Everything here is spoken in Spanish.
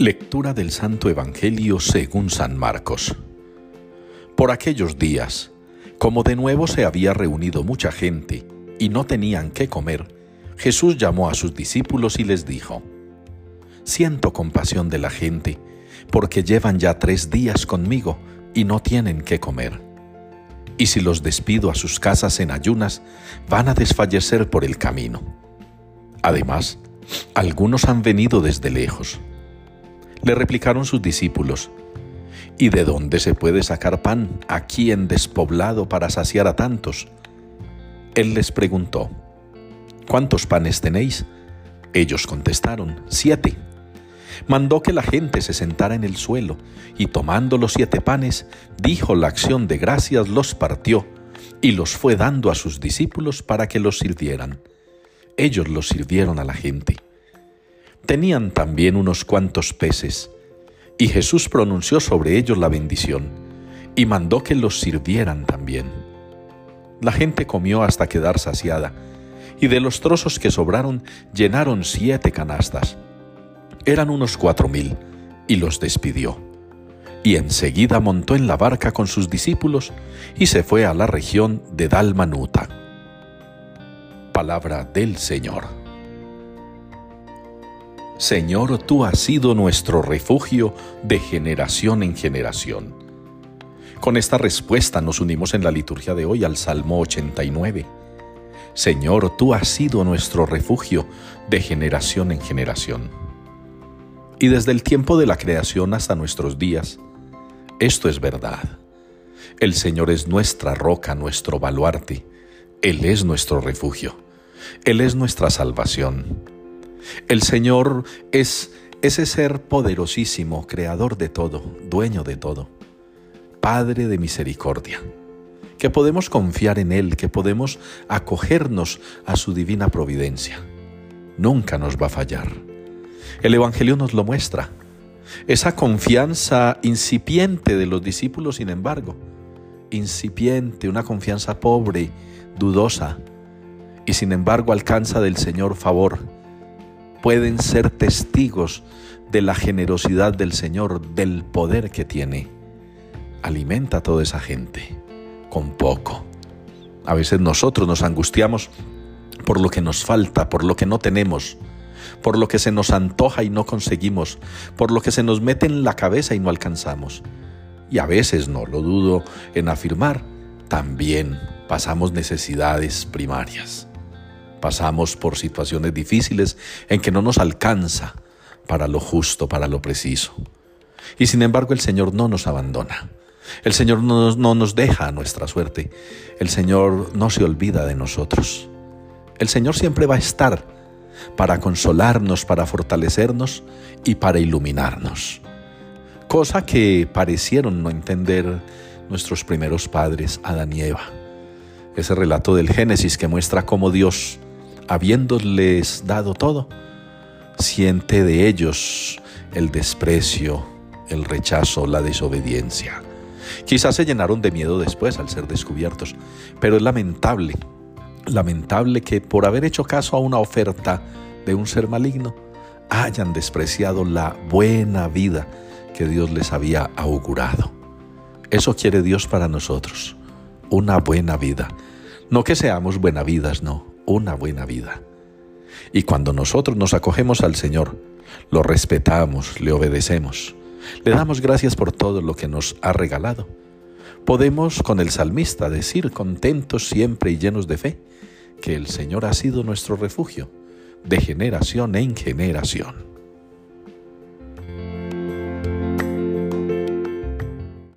Lectura del Santo Evangelio según San Marcos. Por aquellos días, como de nuevo se había reunido mucha gente y no tenían qué comer, Jesús llamó a sus discípulos y les dijo, Siento compasión de la gente, porque llevan ya tres días conmigo y no tienen qué comer. Y si los despido a sus casas en ayunas, van a desfallecer por el camino. Además, algunos han venido desde lejos le replicaron sus discípulos, ¿y de dónde se puede sacar pan aquí en despoblado para saciar a tantos? Él les preguntó, ¿cuántos panes tenéis? Ellos contestaron, siete. Mandó que la gente se sentara en el suelo y tomando los siete panes, dijo la acción de gracias, los partió y los fue dando a sus discípulos para que los sirvieran. Ellos los sirvieron a la gente. Tenían también unos cuantos peces, y Jesús pronunció sobre ellos la bendición, y mandó que los sirvieran también. La gente comió hasta quedar saciada, y de los trozos que sobraron llenaron siete canastas. Eran unos cuatro mil, y los despidió. Y enseguida montó en la barca con sus discípulos y se fue a la región de Dalmanuta. Palabra del Señor. Señor, tú has sido nuestro refugio de generación en generación. Con esta respuesta nos unimos en la liturgia de hoy al Salmo 89. Señor, tú has sido nuestro refugio de generación en generación. Y desde el tiempo de la creación hasta nuestros días, esto es verdad. El Señor es nuestra roca, nuestro baluarte. Él es nuestro refugio. Él es nuestra salvación. El Señor es ese ser poderosísimo, creador de todo, dueño de todo, Padre de misericordia, que podemos confiar en Él, que podemos acogernos a su divina providencia. Nunca nos va a fallar. El Evangelio nos lo muestra. Esa confianza incipiente de los discípulos, sin embargo, incipiente, una confianza pobre, dudosa, y sin embargo alcanza del Señor favor pueden ser testigos de la generosidad del Señor, del poder que tiene. Alimenta a toda esa gente con poco. A veces nosotros nos angustiamos por lo que nos falta, por lo que no tenemos, por lo que se nos antoja y no conseguimos, por lo que se nos mete en la cabeza y no alcanzamos. Y a veces, no lo dudo en afirmar, también pasamos necesidades primarias. Pasamos por situaciones difíciles en que no nos alcanza para lo justo, para lo preciso. Y sin embargo el Señor no nos abandona. El Señor no, no, nos deja a nuestra suerte. El Señor no se olvida de nosotros. El Señor siempre va a estar para consolarnos, para fortalecernos y para iluminarnos. Cosa que parecieron no entender nuestros primeros padres, Adán y Eva. Ese relato del Génesis que muestra cómo Dios habiéndoles dado todo, siente de ellos el desprecio, el rechazo, la desobediencia. Quizás se llenaron de miedo después al ser descubiertos, pero es lamentable, lamentable que por haber hecho caso a una oferta de un ser maligno, hayan despreciado la buena vida que Dios les había augurado. Eso quiere Dios para nosotros, una buena vida. No que seamos buenavidas, no, una buena vida. Y cuando nosotros nos acogemos al Señor, lo respetamos, le obedecemos, le damos gracias por todo lo que nos ha regalado, podemos con el salmista decir contentos siempre y llenos de fe, que el Señor ha sido nuestro refugio de generación en generación.